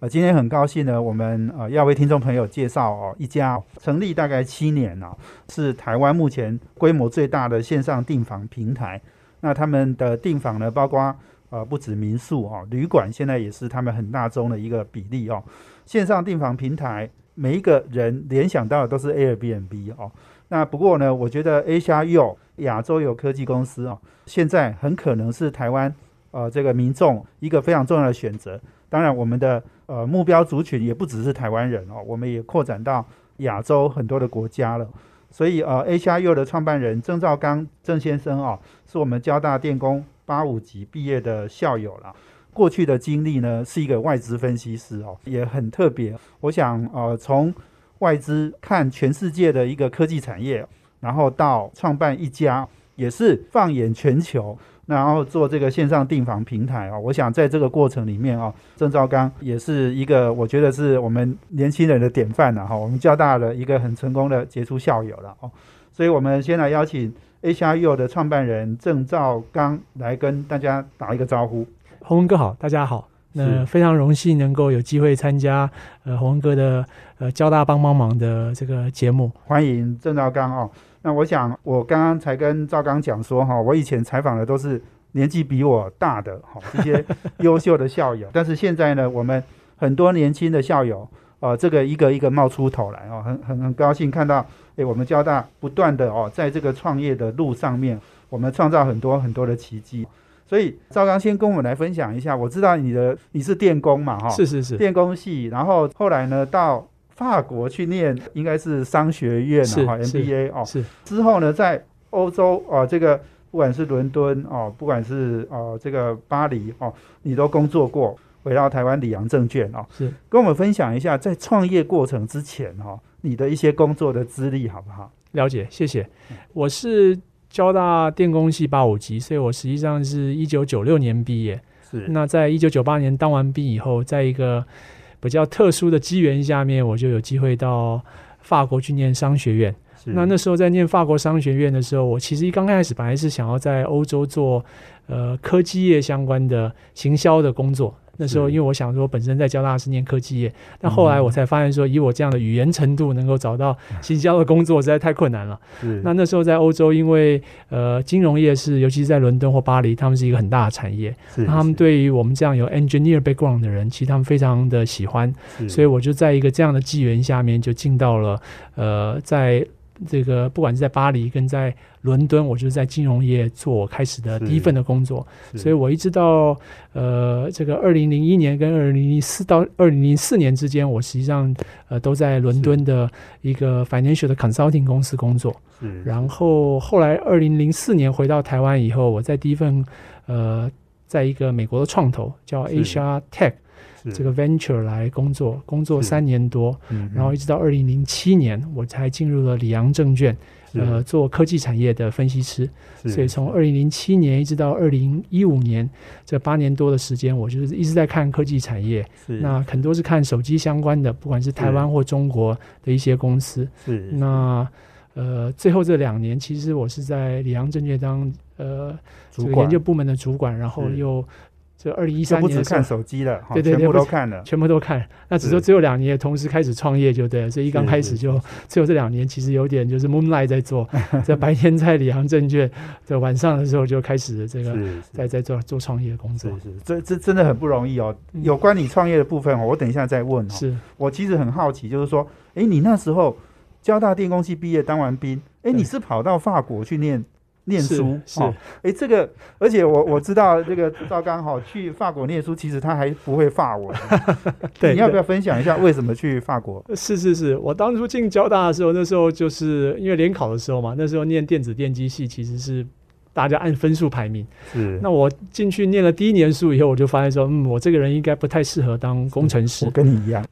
呃，今天很高兴呢，我们呃要为听众朋友介绍哦一家成立大概七年了，是台湾目前规模最大的线上订房平台。那他们的订房呢，包括呃不止民宿哦，旅馆现在也是他们很大宗的一个比例哦。线上订房平台，每一个人联想到的都是 Airbnb 哦。那不过呢，我觉得 A 加 U 亚洲有科技公司啊，现在很可能是台湾呃这个民众一个非常重要的选择。当然，我们的呃目标族群也不只是台湾人哦，我们也扩展到亚洲很多的国家了。所以呃，A 加 U 的创办人郑兆刚郑先生哦，是我们交大电工八五级毕业的校友了。过去的经历呢，是一个外资分析师哦，也很特别。我想呃从外资看全世界的一个科技产业，然后到创办一家，也是放眼全球，然后做这个线上订房平台啊。我想在这个过程里面啊，郑兆刚也是一个我觉得是我们年轻人的典范了哈。我们交大的一个很成功的杰出校友了哦。所以我们先来邀请 HRU 的创办人郑兆刚来跟大家打一个招呼。洪文哥好，大家好。那非常荣幸能够有机会参加呃洪文哥的呃交大帮帮忙的这个节目，欢迎郑兆刚哦。那我想我刚刚才跟赵刚讲说哈，我以前采访的都是年纪比我大的哈这些 优秀的校友，但是现在呢，我们很多年轻的校友呃，这个一个一个冒出头来哦，很很很高兴看到诶，我们交大不断的哦，在这个创业的路上面，我们创造很多很多的奇迹。所以赵刚先跟我们来分享一下，我知道你的你是电工嘛，哈，是是是，电工系，然后后来呢到法国去念，应该是商学院哈，MBA 哦，是之后呢在欧洲哦，这个不管是伦敦哦，不管是哦这个巴黎哦，你都工作过，回到台湾里昂证券哦，是跟我们分享一下在创业过程之前哈，你的一些工作的资历好不好？了解，谢谢，我是。交大电工系八五级，所以我实际上是一九九六年毕业。是那在一九九八年当完兵以后，在一个比较特殊的机缘下面，我就有机会到法国去念商学院。那那时候在念法国商学院的时候，我其实一刚开始本来是想要在欧洲做呃科技业相关的行销的工作。那时候，因为我想说，本身在交大是念科技业，但后来我才发现说，以我这样的语言程度，能够找到行销的工作实在太困难了。那那时候在欧洲，因为呃金融业是，尤其是在伦敦或巴黎，他们是一个很大的产业，他们对于我们这样有 engineer background 的人，其实他们非常的喜欢。所以我就在一个这样的机缘下面，就进到了呃在。这个不管是在巴黎跟在伦敦，我就是在金融业做我开始的第一份的工作，所以我一直到呃这个二零零一年跟二零零四到二零零四年之间，我实际上呃都在伦敦的一个 financial 的 consulting 公司工作。然后后来二零零四年回到台湾以后，我在第一份呃在一个美国的创投叫 Asia Tech。这个 venture 来工作，工作三年多，然后一直到二零零七年，我才进入了里昂证券，呃，做科技产业的分析师。所以从二零零七年一直到二零一五年，这八年多的时间，我就是一直在看科技产业。那很多是看手机相关的，不管是台湾或中国的一些公司。是。那呃，最后这两年，其实我是在里昂证券当呃这个研究部门的主管，然后又。这二零一三年，不止看手机了，对对对，全部都看了，全部都看。那只说只有两年，同时开始创业就对了，所以一刚开始就只有这两年，其实有点就是 moonlight 在做，在白天在里行证券，在晚上的时候就开始这个在在做做创业工作。是是，这这真的很不容易哦。有关你创业的部分哦，我等一下再问。是我其实很好奇，就是说，哎，你那时候交大电工系毕业当完兵，哎，你是跑到法国去念？念书是，哎，这个，而且我我知道这个赵刚好去法国念书，其实他还不会法文。对，你要不要分享一下为什么去法国？是是是，我当初进交大的时候，那时候就是因为联考的时候嘛，那时候念电子电机系其实是。大家按分数排名。是。那我进去念了第一年书以后，我就发现说，嗯，我这个人应该不太适合当工程师。我跟你一样。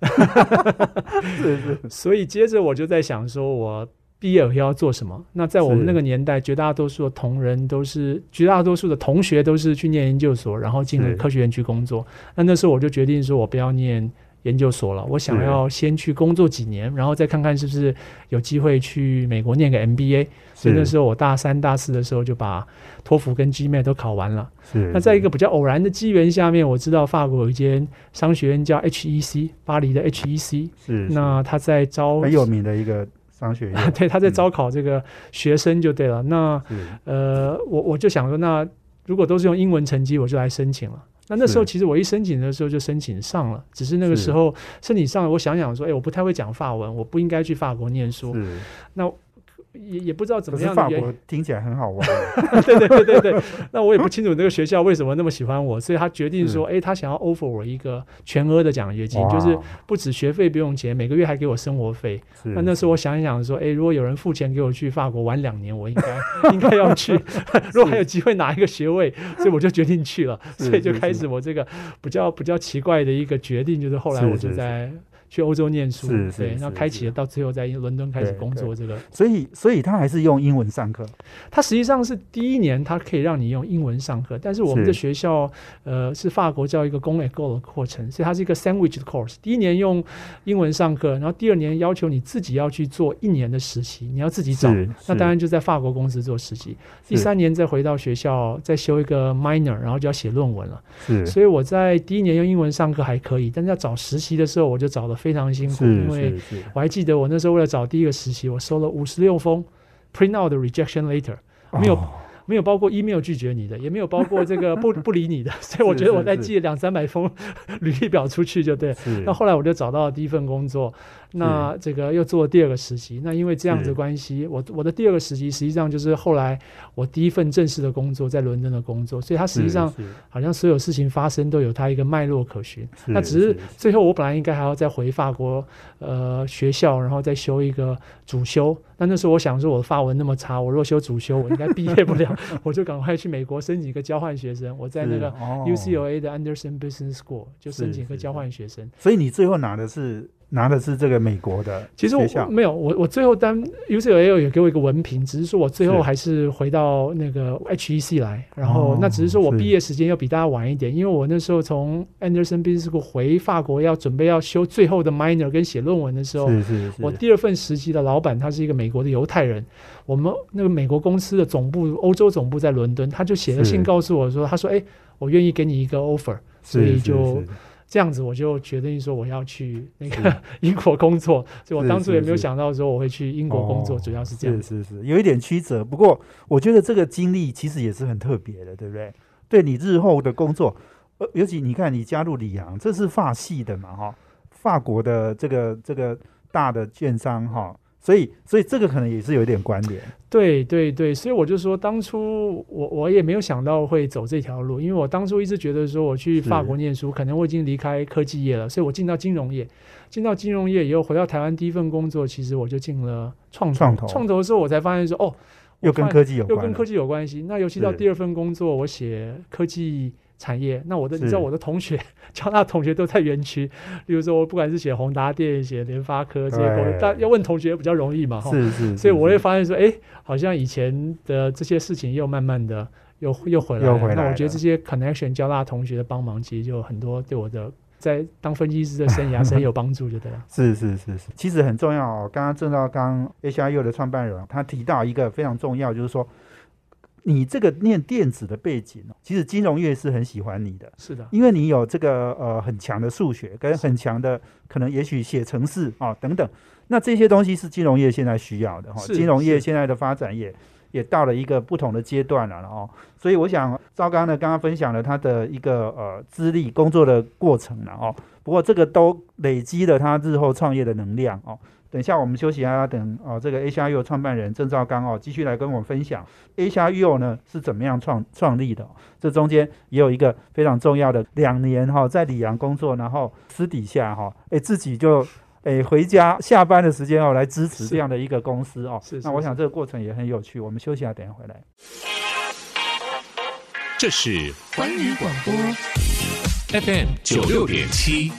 是 是。所以接着我就在想说，我毕业以后要做什么？那在我们那个年代，绝大多数的同仁都是，绝大多数的同学都是去念研究所，然后进了科学院去工作。那那时候我就决定说，我不要念。研究所了，我想要先去工作几年，然后再看看是不是有机会去美国念个 MBA。所以那时候我大三、大四的时候就把托福跟 GMAT 都考完了。是。那在一个比较偶然的机缘下面，我知道法国有一间商学院叫 HEC，巴黎的 HEC。是。那他在招很有名的一个商学院。对，他在招考这个学生就对了。那呃，我我就想说，那如果都是用英文成绩，我就来申请了。那那时候其实我一申请的时候就申请上了，只是那个时候申请上了，我想想说，哎，我不太会讲法文，我不应该去法国念书。那。也也不知道怎么样。法国听起来很好玩。对对对对对。那我也不清楚那个学校为什么那么喜欢我，所以他决定说，哎，他想要 offer 我一个全额的奖学金，就是不止学费不用钱，每个月还给我生活费。那那时候我想一想说，哎，如果有人付钱给我去法国玩两年，我应该应该要去。如果还有机会拿一个学位，所以我就决定去了。所以就开始我这个比较比较奇怪的一个决定，就是后来我就在。去欧洲念书，对，然后开启了到最后在伦敦开始工作这个，所以所以他还是用英文上课。他实际上是第一年，他可以让你用英文上课，但是我们的学校呃是法国叫一个公 e go 的课程，所以它是一个 sandwich 的 course。第一年用英文上课，然后第二年要求你自己要去做一年的实习，你要自己找，那当然就在法国公司做实习。第三年再回到学校再修一个 minor，然后就要写论文了。是，所以我在第一年用英文上课还可以，但是要找实习的时候，我就找了。非常辛苦，因为我还记得我那时候为了找第一个实习，我收了五十六封 print out 的 rejection letter，没有没有包括 email 拒绝你的，也没有包括这个 不不理你的，所以我觉得我再寄两三百封 履历表出去就对。那后来我就找到了第一份工作。那这个又做了第二个实习，那因为这样子关系，我我的第二个实习实际上就是后来我第一份正式的工作在伦敦的工作，所以它实际上好像所有事情发生都有它一个脉络可循。那只是最后我本来应该还要再回法国呃学校，然后再修一个主修。那那时候我想说我的法文那么差，我若修主修我应该毕业不了，我就赶快去美国申请一个交换学生。我在那个 UCLA 的 Anderson Business School 就申请一个交换学生。所以你最后拿的是？拿的是这个美国的，其实我没有，我我最后当 UCLA 也给我一个文凭，只是说我最后还是回到那个 HEC 来，然后那只是说我毕业时间要比大家晚一点，因为我那时候从 Anderson Business School 回法国要准备要修最后的 minor 跟写论文的时候，是是是，我第二份实习的老板他是一个美国的犹太人，我们那个美国公司的总部欧洲总部在伦敦，他就写了信告诉我说，他说哎，我愿意给你一个 offer，所以就。这样子我就决定说我要去那个 英国工作，所以我当初也没有想到说我会去英国工作，主要是这样。是是是，有一点曲折。不过我觉得这个经历其实也是很特别的，对不对？对你日后的工作，呃，尤其你看你加入里昂，这是法系的嘛，哈，法国的这个这个大的券商，哈。所以，所以这个可能也是有一点关联。对对对，所以我就说，当初我我也没有想到会走这条路，因为我当初一直觉得说，我去法国念书，可能我已经离开科技业了，所以我进到金融业，进到金融业以后，回到台湾第一份工作，其实我就进了创投。创投的时候，我才发现说，哦，又跟科技有又跟科技有关系。那尤其到第二份工作，我写科技。产业，那我的你知道我的同学，交大同学都在园区，例如说我不管是写宏达电、写联发科这些，但要问同学比较容易嘛，是是，所以我会发现说，哎，好像以前的这些事情又慢慢的又又回来，那我觉得这些 connection 交大同学的帮忙，其实就很多对我的在当分析师的生涯是很有帮助，就对了。是是是是，其实很重要哦。刚刚郑道刚 HRU 的创办人他提到一个非常重要，就是说。你这个念电子的背景其实金融业是很喜欢你的，是的，因为你有这个呃很强的数学跟很强的可能，也许写程式啊等等，那这些东西是金融业现在需要的哈。金融业现在的发展也也到了一个不同的阶段了哦，所以我想赵刚呢刚刚分享了他的一个呃资历工作的过程了哦，不过这个都累积了他日后创业的能量哦。等一下，我们休息一下，等哦，这个 A 加 U 创办人郑兆刚哦，继续来跟我们分享 A R U 呢是怎么样创创立的。这中间也有一个非常重要的两年哈，在里昂工作，然后私底下哈，哎自己就哎回家下班的时间哦来支持这样的一个公司哦。是。那我想这个过程也很有趣。我们休息一下，等一下回来。这是环宇广播 FM 九六点七。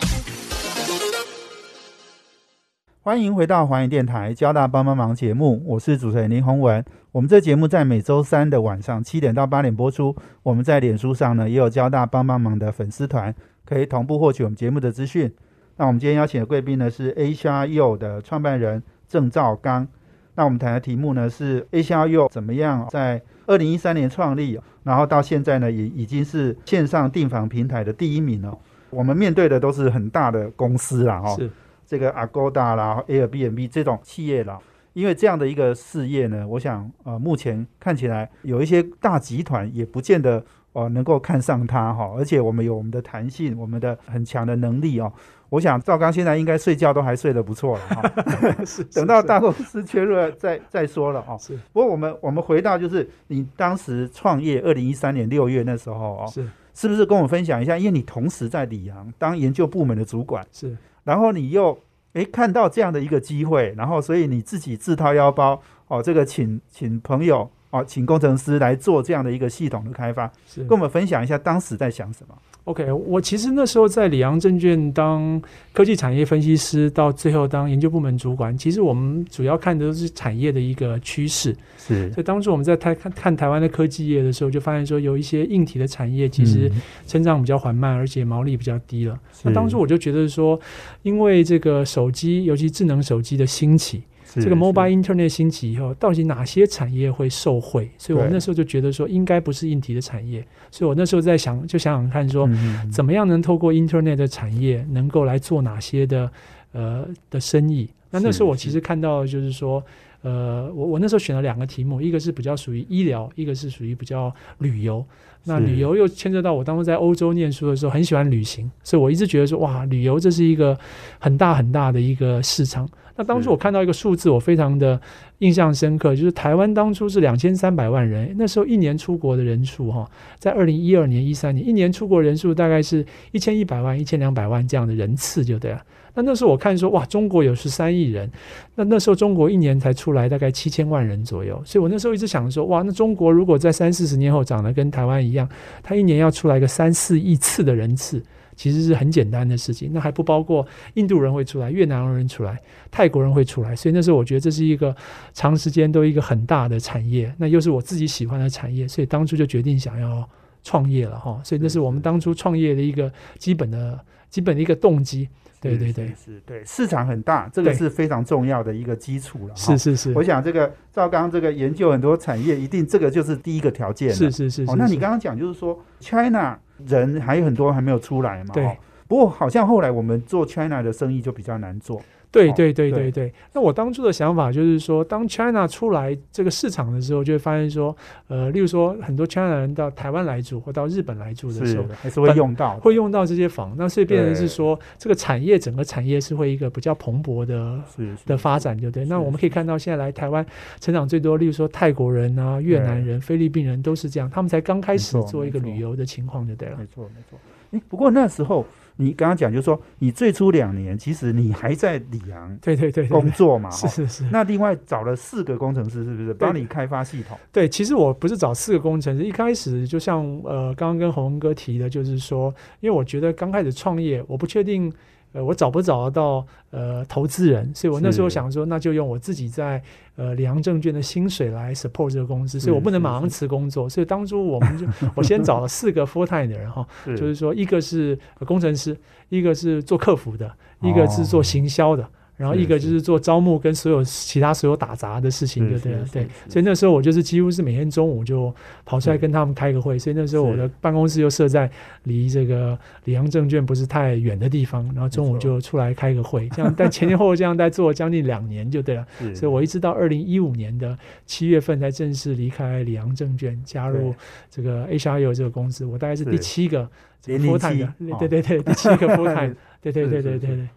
欢迎回到环宇电台交大帮帮忙节目，我是主持人林宏文。我们这节目在每周三的晚上七点到八点播出。我们在脸书上呢也有交大帮帮忙的粉丝团，可以同步获取我们节目的资讯。那我们今天邀请的贵宾呢是 A 虾 U 的创办人郑兆刚。那我们谈的题目呢是 A 虾 U 怎么样在二零一三年创立，然后到现在呢也已经是线上订房平台的第一名了。我们面对的都是很大的公司啦，哦，是这个 Agoda 啦、Airbnb 这种企业啦。因为这样的一个事业呢，我想呃，目前看起来有一些大集团也不见得哦能够看上它哈，而且我们有我们的弹性，我们的很强的能力哦。我想赵刚现在应该睡觉都还睡得不错了哈。等到大公司缺了再再说了哦。不过我们我们回到就是你当时创业二零一三年六月那时候哦，是是不是跟我们分享一下？因为你同时在里昂当研究部门的主管，是，然后你又。诶，看到这样的一个机会，然后所以你自己自掏腰包哦，这个请请朋友哦，请工程师来做这样的一个系统的开发，是跟我们分享一下当时在想什么。OK，我其实那时候在里昂证券当科技产业分析师，到最后当研究部门主管。其实我们主要看的都是产业的一个趋势。是，所以当初我们在台看看台湾的科技业的时候，就发现说有一些硬体的产业其实成长比较缓慢，而且毛利比较低了。那当初我就觉得说，因为这个手机，尤其智能手机的兴起。这个 mobile internet 兴起以后，到底哪些产业会受惠？所以我那时候就觉得说，应该不是硬体的产业。所以我那时候在想，就想想看，说怎么样能透过 internet 的产业，能够来做哪些的呃的生意？那那时候我其实看到就是说，呃，我我那时候选了两个题目，一个是比较属于医疗，一个是属于比较旅游。那旅游又牵涉到我当初在欧洲念书的时候，很喜欢旅行，所以我一直觉得说，哇，旅游这是一个很大很大的一个市场。那当初我看到一个数字，我非常的印象深刻，就是台湾当初是两千三百万人，那时候一年出国的人数哈，在二零一二年、一三年，一年出国人数大概是一千一百万、一千两百万这样的人次就对了。那那时候我看说，哇，中国有十三亿人，那那时候中国一年才出来大概七千万人左右，所以我那时候一直想说，哇，那中国如果在三四十年后长得跟台湾一样，它一年要出来个三四亿次的人次。其实是很简单的事情，那还不包括印度人会出来、越南人出来、泰国人会出来，所以那时候我觉得这是一个长时间都一个很大的产业，那又是我自己喜欢的产业，所以当初就决定想要创业了哈。所以那是我们当初创业的一个基本的基本的一个动机。对对对，是对市场很大，这个是非常重要的一个基础了。是是是，我想这个赵刚这个研究很多产业，一定这个就是第一个条件。是是是，哦，那你刚刚讲就是说 China。人还有很多还没有出来嘛？对。不过好像后来我们做 China 的生意就比较难做。对对对对对。那我当初的想法就是说，当 China 出来这个市场的时候，就会发现说，呃，例如说很多 China 人到台湾来住或到日本来住的时候，还是会用到，会用到这些房。那所以变成是说，这个产业整个产业是会一个比较蓬勃的的发展，对不对？那我们可以看到现在来台湾成长最多，例如说泰国人啊、越南人、菲律宾人都是这样，他们才刚开始做一个旅游的情况，就对了。没错没错。哎，不过那时候你刚刚讲，就是说你最初两年，其实你还在里昂，对对对，工作嘛，是是是。那另外找了四个工程师，是不是帮你开发系统？对，其实我不是找四个工程师，一开始就像呃，刚刚跟洪文哥提的，就是说，因为我觉得刚开始创业，我不确定。呃，我找不找得到呃投资人，所以我那时候想说，那就用我自己在呃里昂证券的薪水来 support 这个公司，所以我不能马上辞工作，所以当初我们就我先找了四个 full time 的人哈，就是说一个是工程师，一个是做客服的，一个是做行销的。然后一个就是做招募跟所有其他所有打杂的事情，就对了对。所以那时候我就是几乎是每天中午就跑出来跟他们开个会。所以那时候我的办公室又设在离这个里昂证券不是太远的地方，然后中午就出来开个会。这样，但前前后后这样在做将近两年就对了。所以我一直到二零一五年的七月份才正式离开里昂证券，加入这个 HRU 这个公司。我大概是第七个 full time，对对对，第七个 full time，对对对对对对。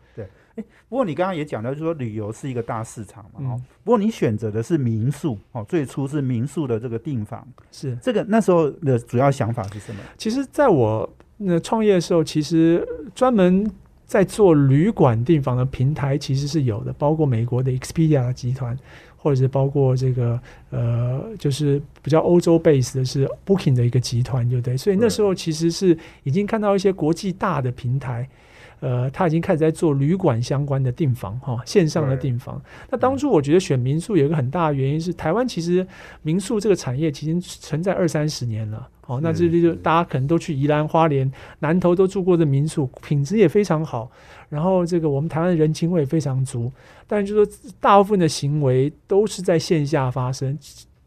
不过你刚刚也讲到，就是说旅游是一个大市场嘛，哦。不过你选择的是民宿，哦，最初是民宿的这个订房，是这个那时候的主要想法是什么？其实，在我那创业的时候，其实专门。在做旅馆订房的平台其实是有的，包括美国的 Expedia 集团，或者是包括这个呃，就是比较欧洲 base 的是 Booking 的一个集团，对不对？所以那时候其实是已经看到一些国际大的平台。呃，他已经开始在做旅馆相关的订房，哈，线上的订房。那当初我觉得选民宿有一个很大的原因是，台湾其实民宿这个产业其实存在二三十年了，哦，那这里就大家可能都去宜兰花莲南投都住过的民宿，品质也非常好，然后这个我们台湾的人情味非常足，但就说大部分的行为都是在线下发生。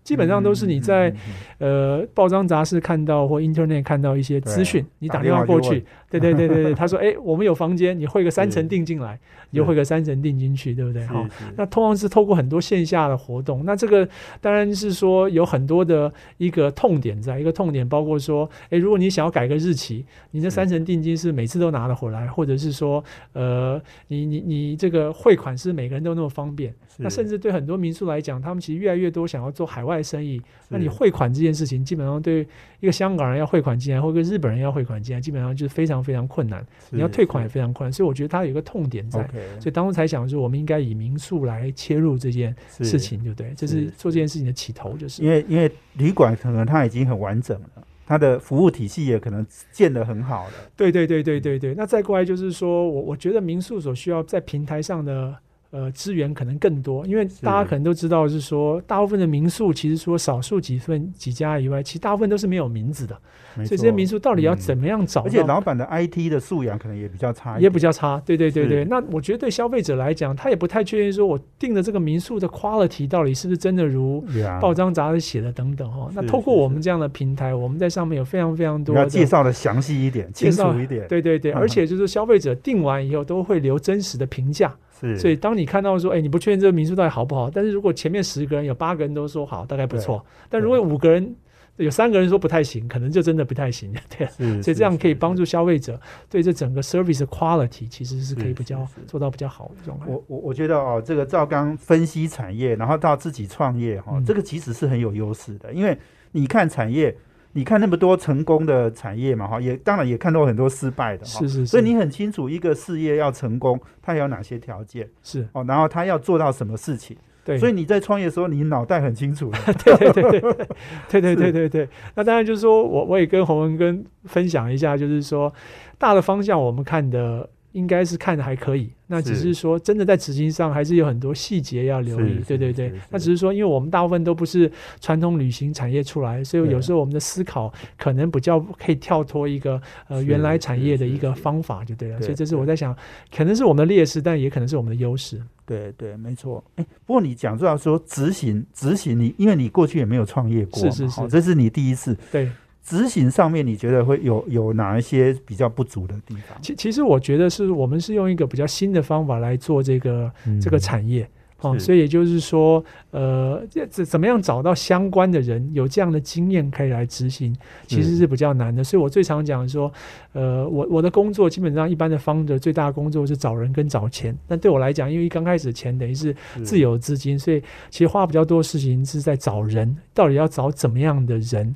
基本上都是你在呃报章杂志看到或 Internet 看到一些资讯，你打电话过去，对对对对对，他说哎，我们有房间，你汇个三成定进来，你就汇个三成定进去，对不对？哈，那通常是透过很多线下的活动，那这个当然是说有很多的一个痛点在，一个痛点包括说，哎，如果你想要改个日期，你这三成定金是每次都拿得回来，或者是说，呃，你你你这个汇款是每个人都那么方便。那甚至对很多民宿来讲，他们其实越来越多想要做海外生意。那你汇款这件事情，基本上对一个香港人要汇款进来，或一个日本人要汇款进来，基本上就是非常非常困难。你要退款也非常困难。所以我觉得它有一个痛点在，所以当初才想说，我们应该以民宿来切入这件事情，对不对？这是做这件事情的起头，就是因为因为旅馆可能它已经很完整了，它的服务体系也可能建得很好了。对对对对对对。那再过来就是说我我觉得民宿所需要在平台上的。呃，资源可能更多，因为大家可能都知道，是说大部分的民宿，其实说少数几份几家以外，其实大部分都是没有名字的。所以这些民宿到底要怎么样找？而且老板的 IT 的素养可能也比较差，也比较差。对对对对，那我觉得对消费者来讲，他也不太确定说我订的这个民宿的 quality 到底是不是真的如报章杂志写的等等哈。那透过我们这样的平台，我们在上面有非常非常多的介绍的详细一点，清楚一点。对对对，而且就是消费者订完以后都会留真实的评价。所以，当你看到说，哎，你不确定这个民宿到底好不好，但是如果前面十个人有八个人都说好，大概不错。但如果五个人有三个人说不太行，可能就真的不太行。对，所以这样可以帮助消费者对这整个 service quality 其实是可以比较做到比较好的状态。我我我觉得哦，这个赵刚分析产业，然后到自己创业哈，这个其实是很有优势的，因为你看产业。你看那么多成功的产业嘛，哈，也当然也看到很多失败的，是是，所以你很清楚一个事业要成功，它有哪些条件，是。哦，然后它要做到什么事情，对，所以你在创业的时候，你脑袋很清楚，对对对对对对对 对对。那当然就是说我我也跟洪文跟分享一下，就是说大的方向我们看的。应该是看的还可以，那只是说真的在执行上还是有很多细节要留意，对对对。那只是说，因为我们大部分都不是传统旅行产业出来，所以有时候我们的思考可能比较可以跳脱一个呃原来产业的一个方法就对了。所以这是我在想，可能是我们的劣势，但也可能是我们的优势。对对，没错。哎，不过你讲出来说执行执行，你因为你过去也没有创业过，是是是，这是你第一次。对。执行上面，你觉得会有有哪一些比较不足的地方？其其实我觉得是我们是用一个比较新的方法来做这个这个产业哦，所以也就是说，呃，怎怎么样找到相关的人有这样的经验可以来执行，其实是比较难的。所以我最常讲说，呃，我我的工作基本上一般的方的最大的工作是找人跟找钱，但对我来讲，因为刚开始钱等于是自有资金，所以其实花比较多事情是在找人，到底要找怎么样的人。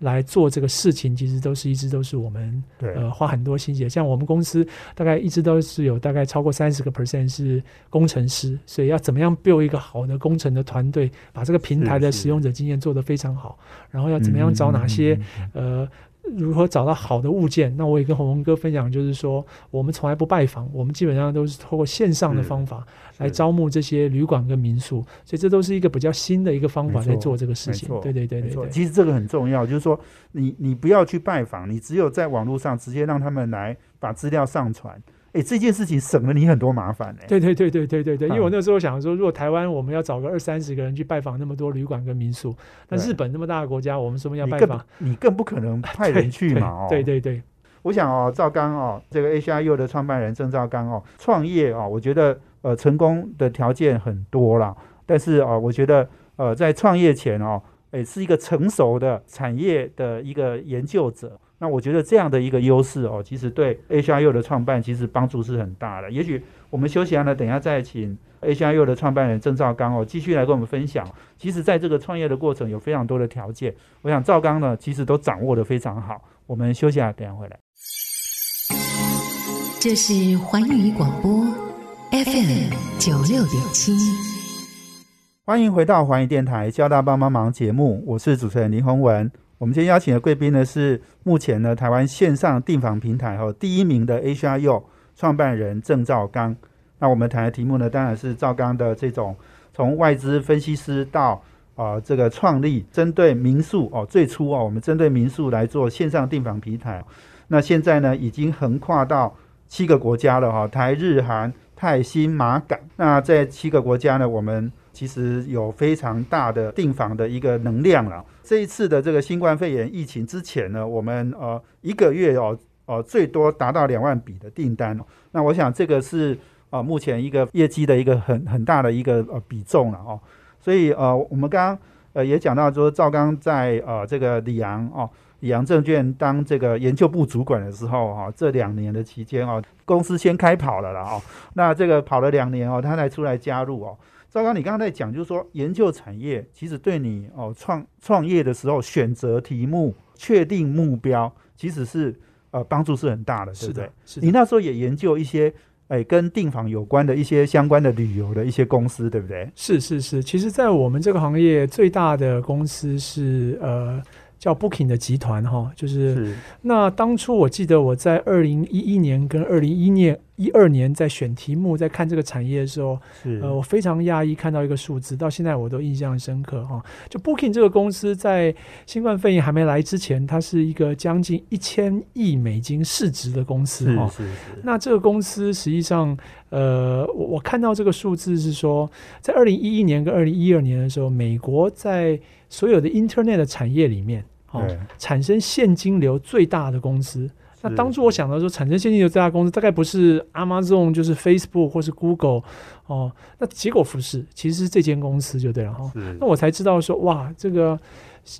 来做这个事情，其实都是一直都是我们呃花很多心血。像我们公司大概一直都是有大概超过三十个 percent 是工程师，所以要怎么样 build 一个好的工程的团队，把这个平台的使用者经验做得非常好，然后要怎么样找哪些呃。如何找到好的物件？那我也跟洪文哥分享，就是说我们从来不拜访，我们基本上都是通过线上的方法来招募这些旅馆跟民宿，所以这都是一个比较新的一个方法在做这个事情。对对对对对，其实这个很重要，就是说你你不要去拜访，你只有在网络上直接让他们来把资料上传。哎，这件事情省了你很多麻烦哎。对对对对对对对，因为我那时候想说，如果台湾我们要找个二三十个人去拜访那么多旅馆跟民宿，那日本那么大的国家，我们什么要拜访？你更不可能派 人去嘛。哦，对对对，我想哦，赵刚哦，这个 H R U 的创办人郑赵刚哦，创业哦，我觉得呃成功的条件很多了，但是哦，我觉得呃在创业前哦，哎是一个成熟的产业的一个研究者。那我觉得这样的一个优势哦，其实对 H R U 的创办其实帮助是很大的。也许我们休息完了，等一下再请 H R U 的创办人郑兆刚哦，继续来跟我们分享。其实，在这个创业的过程有非常多的条件，我想赵刚呢，其实都掌握的非常好。我们休息下，等下回来。这是环宇广播 FM 九六点七。欢迎回到环宇电台交大帮帮忙节目，我是主持人林宏文。我们今天邀请的贵宾呢是目前呢台湾线上订房平台哈第一名的 HRU 创办人郑兆刚。那我们谈的题目呢，当然是赵刚的这种从外资分析师到啊这个创立针对民宿哦，最初哦我们针对民宿来做线上订房平台，那现在呢已经横跨到七个国家了哈，台日韩泰新马港。那在七个国家呢，我们其实有非常大的订房的一个能量了。这一次的这个新冠肺炎疫情之前呢，我们呃一个月哦哦最多达到两万笔的订单。那我想这个是。啊，目前一个业绩的一个很很大的一个呃比重了哦，所以呃，我们刚刚呃也讲到说，赵刚在呃这个里昂哦，里昂证券当这个研究部主管的时候哈，这两年的期间哦，公司先开跑了了哦，那这个跑了两年哦，他才出来加入哦。赵刚，你刚刚在讲就是说，研究产业其实对你哦创创业的时候选择题目、确定目标，其实是呃帮助是很大的，对不对？是你那时候也研究一些。哎，跟订房有关的一些相关的旅游的一些公司，对不对？是是是，其实，在我们这个行业最大的公司是呃。叫 Booking 的集团哈，就是那当初我记得我在二零一一年跟二零一年一二年在选题目，在看这个产业的时候，呃，我非常讶异看到一个数字，到现在我都印象深刻哈。就 Booking 这个公司在新冠肺炎还没来之前，它是一个将近一千亿美金市值的公司哈。是是是。那这个公司实际上，呃，我我看到这个数字是说，在二零一一年跟二零一二年的时候，美国在所有的 Internet 的产业里面，哦，产生现金流最大的公司。那当初我想到说，产生现金流最大公司大概不是 Amazon，就是 Facebook 或是 Google，哦，那结果不是，其实是这间公司就对了哈。那我才知道说，哇，这个。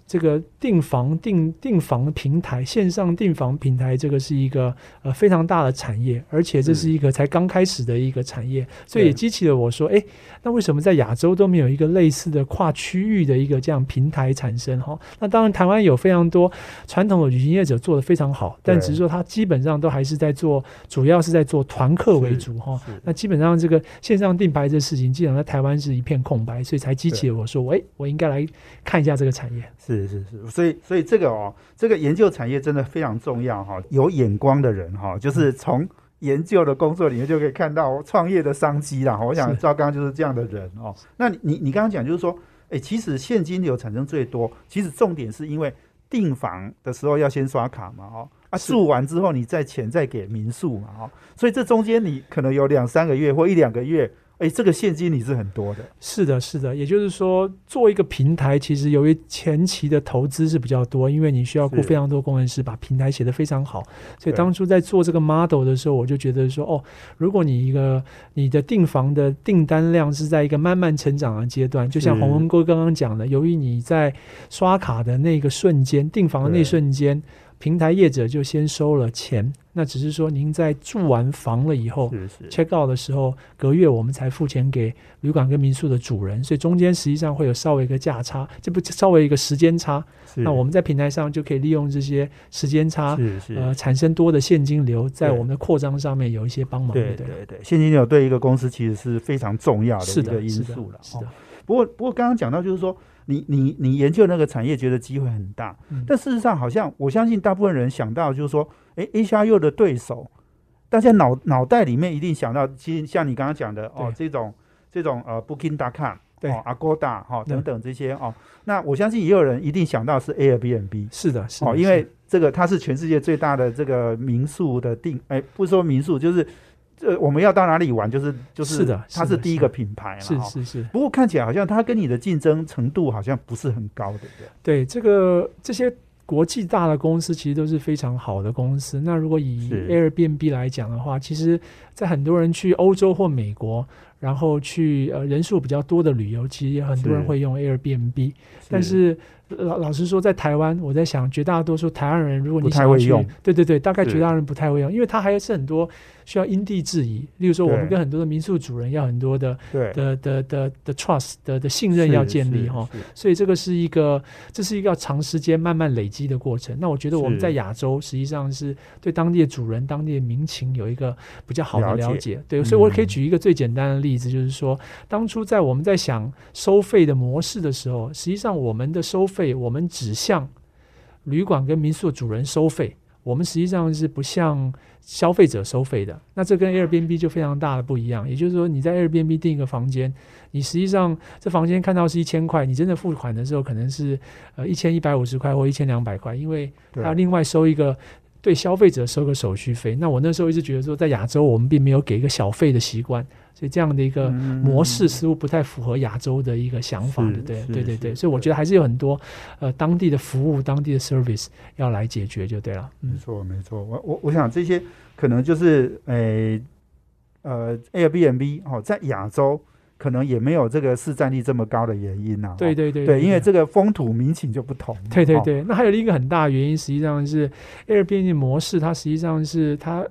这个订房订订房平台线上订房平台，这个是一个呃非常大的产业，而且这是一个才刚开始的一个产业，所以也激起了我说，哎，那为什么在亚洲都没有一个类似的跨区域的一个这样平台产生？哈，那当然台湾有非常多传统的旅行业者做的非常好，但只是说他基本上都还是在做，主要是在做团客为主哈。那基本上这个线上订牌这事情，基本上在台湾是一片空白，所以才激起了我说，哎，我应该来看一下这个产业。是是是，所以所以这个哦，这个研究产业真的非常重要哈。有眼光的人哈，就是从研究的工作里面就可以看到创业的商机啦。我想赵刚就是这样的人哦。那你你刚刚讲就是说，哎，其实现金流产生最多，其实重点是因为订房的时候要先刷卡嘛，哦啊，住完之后你再钱再给民宿嘛，哦，所以这中间你可能有两三个月或一两个月。哎，这个现金你是很多的，是的，是的。也就是说，做一个平台，其实由于前期的投资是比较多，因为你需要雇非常多工程师把平台写得非常好。所以当初在做这个 model 的时候，我就觉得说，哦，如果你一个你的订房的订单量是在一个慢慢成长的阶段，就像洪文哥刚刚讲的，由于你在刷卡的那个瞬间，订房的那瞬间。平台业者就先收了钱，那只是说您在住完房了以后，check out 的时候，隔月我们才付钱给旅馆跟民宿的主人，所以中间实际上会有稍微一个价差，这不稍微一个时间差。那我们在平台上就可以利用这些时间差，呃，产生多的现金流，在我们的扩张上面有一些帮忙。对对对，现金流对一个公司其实是非常重要的一个因素了。是的，不过不过刚刚讲到就是说。你你你研究那个产业，觉得机会很大，但事实上好像我相信大部分人想到就是说，哎，H R U 的对手，大家脑脑袋里面一定想到，其实像你刚刚讲的哦，这种这种呃，Booking.com，对，Agoda 哈等等这些哦，那我相信也有人一定想到是 Airbnb，是的，是哦，因为这个它是全世界最大的这个民宿的定，哎，不说民宿就是。这我们要到哪里玩？就是就是，是的，它是第一个品牌是是是。不过看起来好像它跟你的竞争程度好像不是很高对不，对对，这个这些国际大的公司其实都是非常好的公司。那如果以 Airbnb 来讲的话，其实，在很多人去欧洲或美国，然后去呃人数比较多的旅游，其实也很多人会用 Airbnb，但是老老实说，在台湾，我在想，绝大多数台湾人，如果你不太想要去会用，对对对，大概绝大多数人不太会用，因为它还是很多需要因地制宜。例如说，我们跟很多的民宿主人要很多的对。的的的的 trust 的的信任要建立哈，，所以这个是一个这是一个要长时间慢慢累积的过程。那我觉得我们在亚洲实际上是对当地的主人、当地的民情有一个比较好的了解。了解。对，所以我可以嗯举一个最简单的例子，就是说，当初在我们在想收费的模式的时候，实际上我们的收费，我们只向旅馆跟民宿主人收费，我们实际上是不向消费者收费的。那这跟 Airbnb 就非常大的不一样。也就是说，你在 Airbnb 订一个房间，你实际上这房间看到是一千块，你真的付款的时候可能是呃一千一百五十块或一千两百块，因为要另外收一个。对消费者收个手续费，那我那时候一直觉得说，在亚洲我们并没有给一个小费的习惯，所以这样的一个嗯。模式似乎不太符合亚洲的一个想法，的对对？对对对，所以我觉得还是有很多呃当地的服务、当地的 service 要来解决就对了。没嗯，错没错，我我我想这些可能就是诶呃 Airbnb 哦，在亚洲可能也没有这个市占率这么高的原因呐、哦。对对对对，因为这个风土民情就不同。哦对对对，那还有另一个很大的原因，实际上是 Airbnb 模式，它实际上是它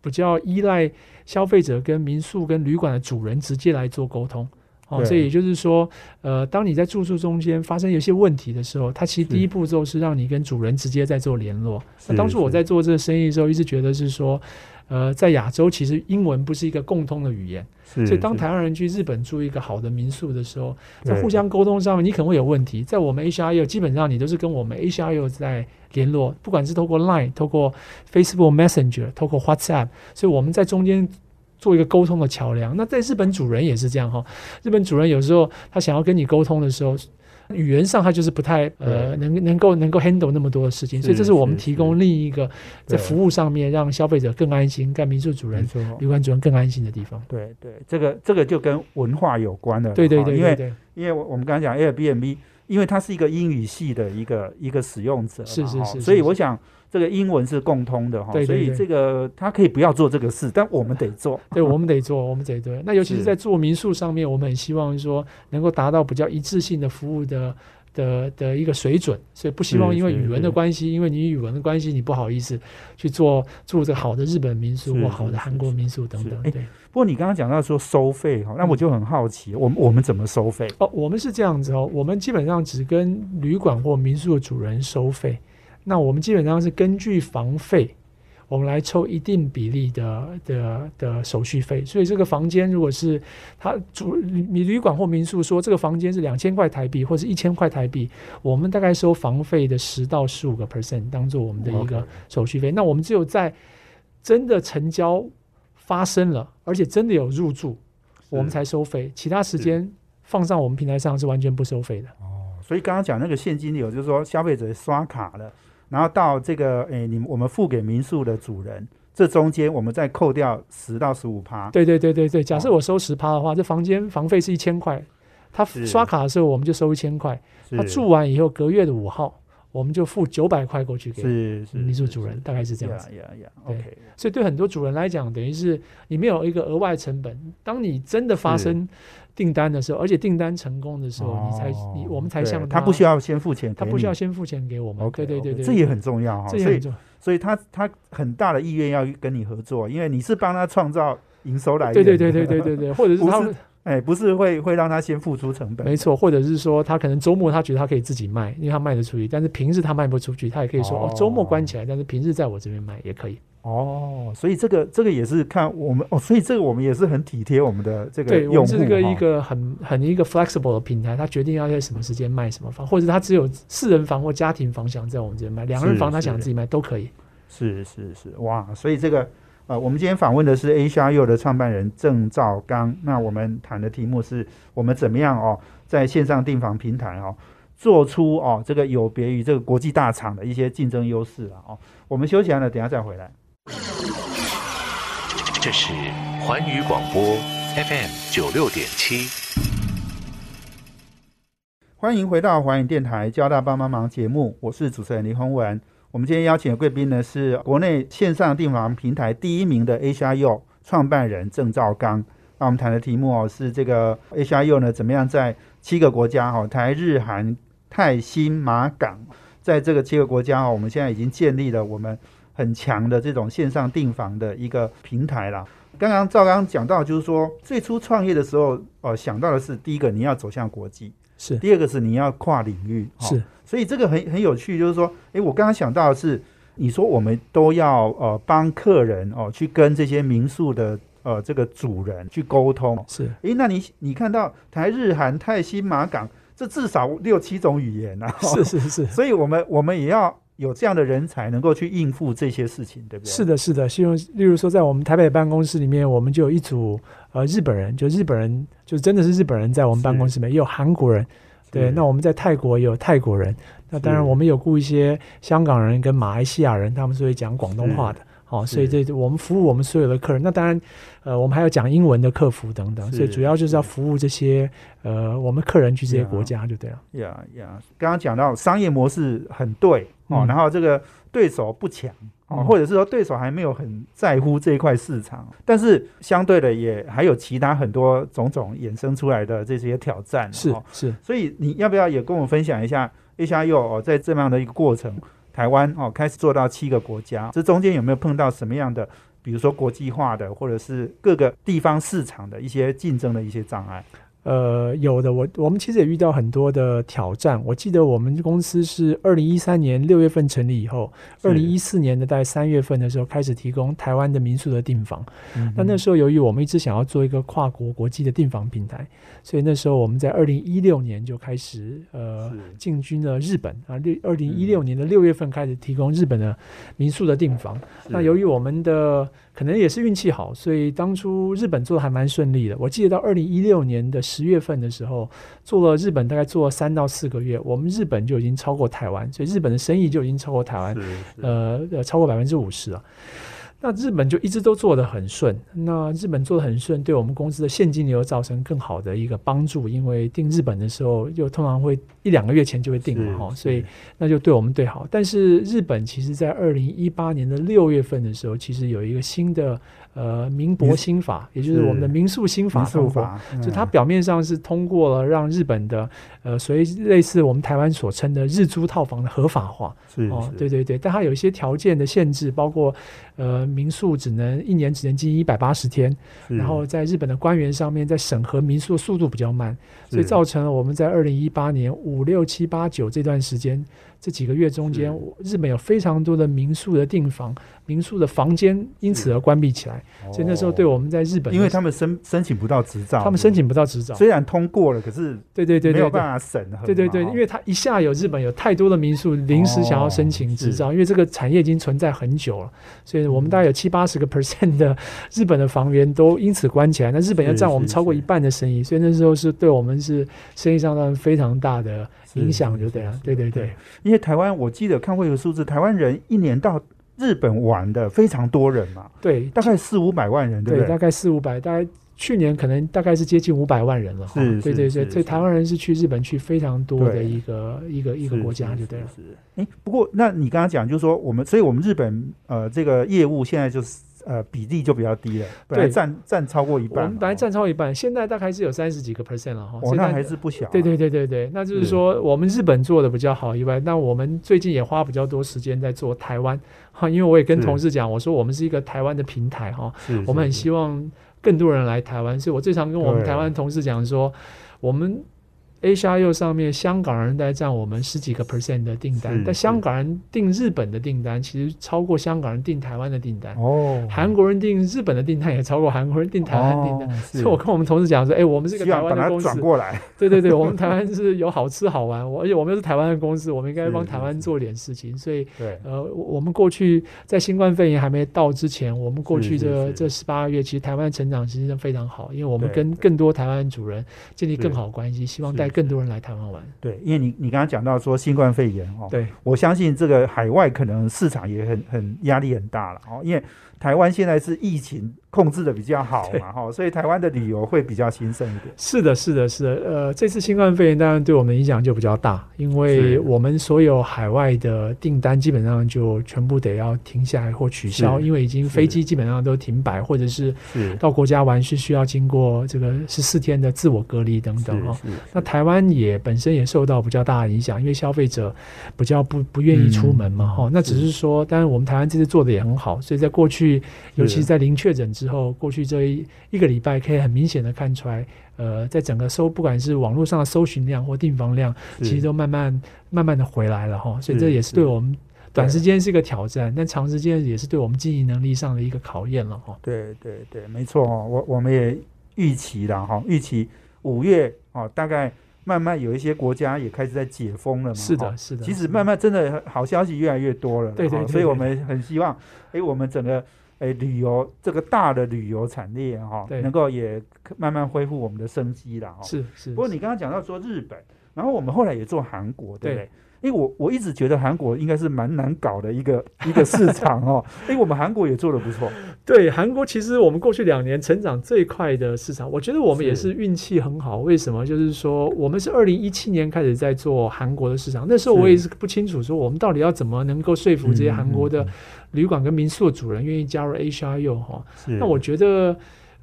比较依赖消费者跟民宿跟旅馆的主人直接来做沟通。哦，对所以也就是说，呃，当你在住宿中间发生有一些问题的时候，它其实第一步骤是让你跟主人直接在做联络。那当初我在做这个生意的时候，一直觉得是说，呃，在亚洲其实英文不是一个共通的语言，所以当台湾人去日本住一个好的民宿的时候，在互相沟通上面，你可能会有问题。在我们 HRU，基本上你都是跟我们 HRU 在联络，不管是透过 Line、透过 Facebook Messenger、透过 WhatsApp，所以我们在中间做一个沟通的桥梁。那在日本主人也是这样哈，日本主人有时候他想要跟你沟通的时候。语言上他就是不太呃能能够能够 handle 那么多的事情，所以这是我们提供另一个在服务上面让消费者更安心，跟民宿主人、旅馆主人更安心的地方。对对，这个这个就跟文化有关的。对对对哦因为因为我我们刚才讲 Airbnb，因为它是一个英语系的一个一个使用者嘛，是是是所以我想这个英文是共通的哈，对对对所以这个他可以不要做这个事，但我们得做。对，我们得做，我们得做。那尤其是是在做民宿上面，我们很希望说能够达到比较一致性的服务的的的一个水准，所以不希望因为语文的关系，因为你语文的关系，你不好意思去做住这个好的日本民宿或好的韩国民宿等等。不过你刚刚讲到说收费哈，那我就很好奇，我们我们怎么收费？哦，我们是这样子哦，我们基本上只跟旅馆或民宿的主人收费，那我们基本上是根据房费。我们来抽一定比例的的的手续费，所以这个房间如果是他主你旅馆或民宿说这个房间是两千块台币或是一千块台币，我们大概收房费的十到十五个 percent 当做我们的一个手续费。那我们只有在真的成交发生了，而且真的有入住，我们才收费，其他时间放上我们平台上是完全不收费的。哦，所以刚刚讲那个现金流，就是说消费者刷卡了，然后到这个诶，你我们付给民宿的主人，这中间我们再扣掉十到十五趴。对对对对对，假设哦我收十趴的话，这房间房费是一千块，他刷卡的时候我们就收一千块，他住完以后隔月的五号，我们就付九百块过去给民宿主人，大概是这样子。呀呀呀对，OK，所以对很多主人来讲，等于是你没有一个额外成本。当你真的发生订单的时候，而且订单成功的时候，你才你我们才向他不需要先付钱，他不需要先付钱给我们。OK，对对对对，这也很重要哈。所以这也很重要。所以他他很大的意愿要跟你合作，因为你是帮他创造营收来源。对对对对对对对，或者是他哎，不是会会让他先付出成本。没错，或者是说他可能周末他觉得他可以自己卖，因为他卖得出去，但是平日他卖不出去，他也可以说哦哦周末关起来，但是平日在我这边卖也可以。哦，所以这个这个也是看我们哦，所以这个我们也是很体贴我们的这个对，我们是这个一个很很一个 flexible 的平台，他决定要在什么时间卖什么房，或者他只有四人房或家庭房想在我们这边卖，两人房他想自己卖都可以。是是是，哇！所以这个呃，我们今天访问的是 A 虾 U 的创办人郑兆刚。那我们谈的题目是我们怎么样哦，在线上订房平台哦，做出哦这个有别于这个国际大厂的一些竞争优势了哦。我们休息完了，等下再回来。这是环宇广播 FM 九六点七。欢迎回到环宇电台交大帮帮忙节目，我是主持人林宏文。我们今天邀请的贵宾呢是国内线上订房平台第一名的 A 虾 U 创办人郑兆刚。那我们谈的题目哦是这个 HRU 呢怎么样在七个国家哈台日韩泰新马港，在这个七个国家哦，我们现在已经建立了我们很强的这种线上订房的一个平台啦。刚刚赵刚讲到，就是说最初创业的时候，呃，想到的是第一个你要走向国际，是。第二个是你要跨领域，哦。是，所以这个很很有趣，就是说，诶，我刚刚想到的是，你说我们都要呃帮客人哦去跟这些民宿的呃这个主人去沟通，是。诶，那你你看到台日韩泰新马港，这至少六七种语言啊，是是是。所以我们我们也要有这样的人才能够去应付这些事情，对不对？是的，是的，例如例如说，在我们台北办公室里面，我们就有一组呃日本人，就日本人，就真的是日本人在我们办公室里面，也有韩国人，对，那我们在泰国也有泰国人，那当然我们有雇一些香港人跟马来西亚人，他们是会讲广东话的。好、所以这我们服务我们所有的客人。那当然，呃，我们还有讲英文的客服等等，所以主要就是要服务这些呃我们客人去这些国家就对了。呀呀，刚刚讲到商业模式很对哦，嗯。然后这个对手不强哦，嗯。或者是说对手还没有很在乎这一块市场，但是相对的也还有其他很多种种衍生出来的这些挑战是哦，是，所以你要不要也跟我们分享一下 HRU 哦，在这么样的一个过程，台湾哦开始做到七个国家，这中间有没有碰到什么样的，比如说国际化的，或者是各个地方市场的一些竞争的一些障碍？呃，有的，我我们其实也遇到很多的挑战。我记得我们公司是二零一三年六月份成立以后，是二零一四年的大概三月份的时候开始提供台湾的民宿的订房。嗯那那时候由于我们一直想要做一个跨国国际的订房平台，所以那时候我们在二零一六年就开始呃进军了日本啊，六二零一六年的六月份开始提供日本的民宿的订房。那由于我们的可能也是运气好，所以当初日本做的还蛮顺利的。我记得到二零一六年的十月份的时候，做了日本大概做了三到四个月，我们日本就已经超过台湾，所以日本的生意就已经超过台湾，呃呃超过百分之五十了。那日本就一直都做得很顺，那日本做得很顺，对我们公司的现金流造成更好的一个帮助，因为订日本的时候，又通常会一两个月前就会订了，哈，所以那就对我们对好。但是日本其实在二零一八年的六月份的时候，其实有一个新的呃民国新法，也就是我们的民宿新法就它嗯表面上是通过了让日本的呃，所以类似我们台湾所称的日租套房的合法化。是哦，是。对对对，但它有一些条件的限制，包括呃民宿只能一年只能经营一百八十天，然后在日本的官员上面在审核民宿的速度比较慢，所以造成了我们在二零一八年五六七八九这段时间这几个月中间，日本有非常多的民宿的订房、民宿的房间因此而关闭起来，所以那时候对哦我们在日本，因为他们申申请不到执照，他们申请不到执照，虽然通过了，可是对对对没有办。法审核。对对对，哦因为他一下有日本有太多的民宿临时想要申请执照，因为这个产业已经存在很久了，所以我们大概有七八十个 percent 的日本的房源都因此关起来。那日本要占我们超过一半的生意，所以那时候是对我们是生意上非常大的影响，就对了。对对对，因为台湾我记得看过一个数字，台湾人一年到日本玩的非常多人嘛，对大概四五百万人，对不对，大概四五百，大概。去年可能大概是接近五百万人了哈，是是对对对，所以台湾人是去日本去非常多的一个一个一个国家，就对了。是是哎，不过那你刚刚讲，就是说我们，所以我们日本呃这个业务现在就是呃比例就比较低了，本来对占占超过一半，我们本来占超一半，现在大概是有三十几个 percent 了哈。哦，现在那还是不小啊，对对对对对，那就是说我们日本做的比较好以外，那我们最近也花比较多时间在做台湾哈，因为我也跟同事讲，我说我们是一个台湾的平台哈，我们很希望更多人来台湾，所以我最常跟我们台湾同事讲说，我们 A 虾 U 上面香港人在占我们十几个 percent 的订单，但香港人订日本的订单其实超过香港人订台湾的订单，哦，韩国人订日本的订单也超过韩国人订台湾的订单。哦所以我跟我们同事讲说，哎、我们是个台湾的公司。转，过来，对对对，我们台湾是有好吃好玩，我而且我们又是台湾的公司，我们应该帮台湾是做点事情。所以，对，呃，我我们过去在新冠肺炎还没到之前，我们过去这这十八个月，其实台湾成长其实非常好，因为我们跟更多台湾主人建立更好的关系，希望是。带更多人来台湾玩。对，因为你你刚刚讲到说新冠肺炎哦，对，我相信这个海外可能市场也很很压力很大了哦，因为台湾现在是疫情控制的比较好嘛哈，所以台湾的旅游会比较兴盛一点。是的，是的，是的。呃，这次新冠肺炎当然对我们影响就比较大，因为我们所有海外的订单基本上就全部得要停下来或取消，因为已经飞机基本上都停摆，或者是到国家玩是需要经过这个十四天的自我隔离等等哦。那台湾也本身也受到比较大的影响，因为消费者比较不不愿意出门嘛哈。那只是说，当然我们台湾这次做的也很好，所以在过去。尤其是在零确诊之后，过去这一一个礼拜，可以很明显的看出来，呃，在整个搜，不管是网络上的搜寻量或订房量，其实都慢慢慢慢的回来了哈。所以这也是对我们短时间是一个挑战，但长时间也是对我们经营能力上的一个考验了哈。对对对，没错哦，我我们也预期了哈，预期五月哦，大概慢慢有一些国家也开始在解封了嘛。是的，是的。其实慢慢真的好消息越来越多了，对对。所以我们很希望，哎，我们整个。诶，旅游这个大的旅游产业哈，能够也慢慢恢复我们的生机了哈。是是。不过你刚刚讲到说日本，然后我们后来也做韩国，对不对？因为我我一直觉得韩国应该是蛮难搞的一个一个市场哦。哎，我们韩国也做的不错。对，韩国其实我们过去两年成长最快的市场，我觉得我们也是运气很好。为什么？就是说我们是二零一七年开始在做韩国的市场，那时候我也是不清楚说我们到底要怎么能够说服这些韩国的旅馆跟民宿的主人愿意加入 HRU 哈。那我觉得。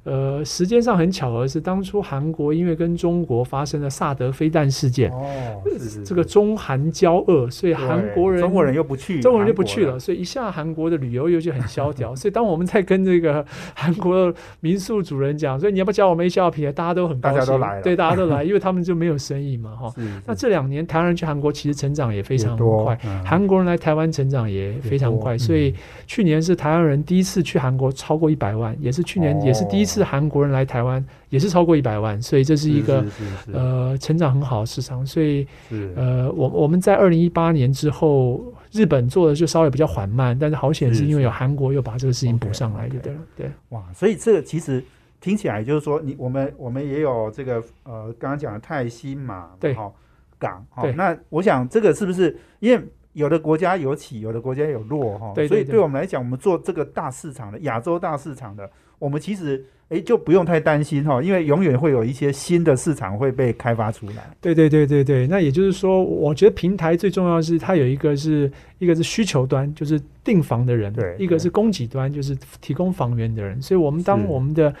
呃，时间上很巧合，是当初韩国因为跟中国发生了萨德飞弹事件，哦，这个中韩交恶，所以韩国人中国人又不去，中国人就不去了，所以一下韩国的旅游又就很萧条。所以当我们在跟这个韩国的民宿主人讲，所以你要不要教我们一下皮，大家都很高兴，对，大家都来，因为他们就没有生意嘛，哈。那这两年台湾人去韩国其实成长也非常快，韩国人来台湾成长也非常快，所以去年是台湾人第一次去韩国超过一百万，也是去年也是第一次。是韩国人来台湾也是超过一百万，所以这是一个呃成长很好的市场。所以呃，我我们在二零一八年之后，日本做的就稍微比较缓慢，但是好险是因为有韩国又把这个事情补上来，就对了。对，哇，所以这个其实听起来就是说，你我们我们也有这个呃，刚刚讲的泰新嘛，对，好港，好，那我想这个是不是因为有的国家有起，有的国家有落哈？对，所以对我们来讲，我们做这个大市场的亚洲大市场的。我们其实诶就不用太担心哈，因为永远会有一些新的市场会被开发出来。对对对对对，那也就是说，我觉得平台最重要的是它有一个是一个是需求端，就是订房的人；对，一个是供给端，就是提供房源的人。所以，我们当我们的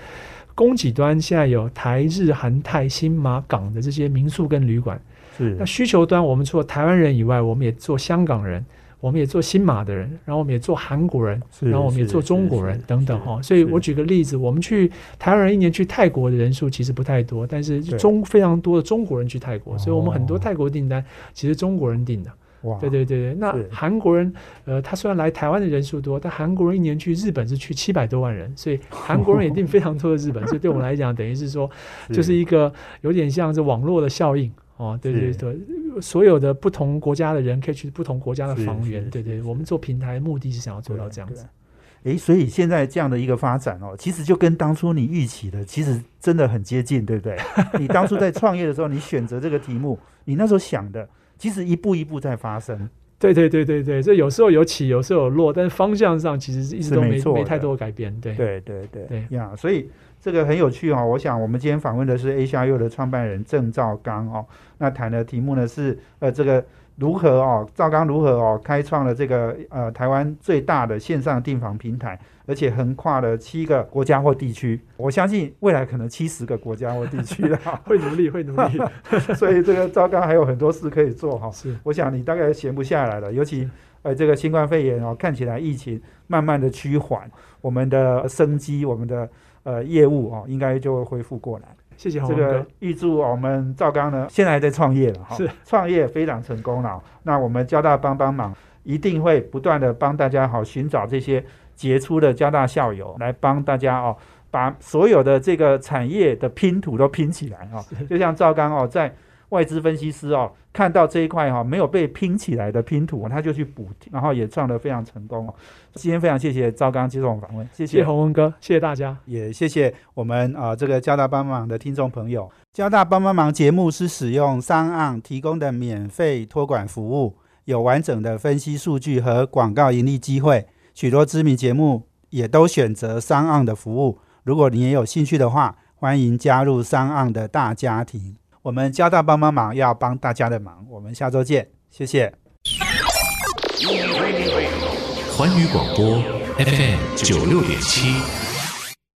供给端现在有台日韩泰新马港的这些民宿跟旅馆，是那需求端，我们除了台湾人以外，我们也做香港人。我们也做新马的人，然后我们也做韩国人，然后我们也做中国人等等哈。所以我举个例子，我们去台湾人一年去泰国的人数其实不太多，但是中非常多的中国人去泰国，所以我们很多泰国订单其实中国人订的。哇，对对对对。那韩国人，呃，他虽然来台湾的人数多，但韩国人一年去日本是去七百多万人，所以韩国人也订非常多的日本。所以对我们来讲，等于是说，就是一个有点像是网络的效应。哦，对对对，所有的不同国家的人可以去不同国家的房源，对对，我们做平台目的是想要做到这样子。哎，所以现在这样的一个发展哦，其实就跟当初你预期的，其实真的很接近，对不对？你当初在创业的时候，你选择这个题目，你那时候想的，其实一步一步在发生。对对对对对，这有时候有起，有时候有落，但是方向上其实是一直都没没太多改变。对对对对呀，所以。这个很有趣哦，我想我们今天访问的是 A 加 U 的创办人郑兆刚哦，那谈的题目呢是呃这个如何哦，赵刚如何哦开创了这个呃台湾最大的线上订房平台，而且横跨了七个国家或地区，我相信未来可能七十个国家或地区了，会努力会努力，所以这个赵刚还有很多事可以做哈。是，我想你大概闲不下来了，尤其呃这个新冠肺炎哦，看起来疫情慢慢的趋缓，我们的生机，我们的。呃，业务哦，应该就会恢复过来。谢谢这个预祝我们赵刚呢，现在还在创业了哈，是创业非常成功了。那我们交大帮帮忙，一定会不断的帮大家好寻找这些杰出的交大校友，来帮大家哦，把所有的这个产业的拼图都拼起来哦。就像赵刚哦，在外资分析师哦，看到这一块哈没有被拼起来的拼图，他就去补，然后也创得非常成功哦。今天非常谢谢赵刚接受我们访问，谢谢洪文哥，谢谢大家，也谢谢我们啊这个交大帮忙的听众朋友。交大帮帮忙节目是使用商岸提供的免费托管服务，有完整的分析数据和广告盈利机会，许多知名节目也都选择商岸的服务。如果你也有兴趣的话，欢迎加入商岸的大家庭。我们交大帮帮忙要帮大家的忙，我们下周见，谢谢。环宇广播 FM 九六点七。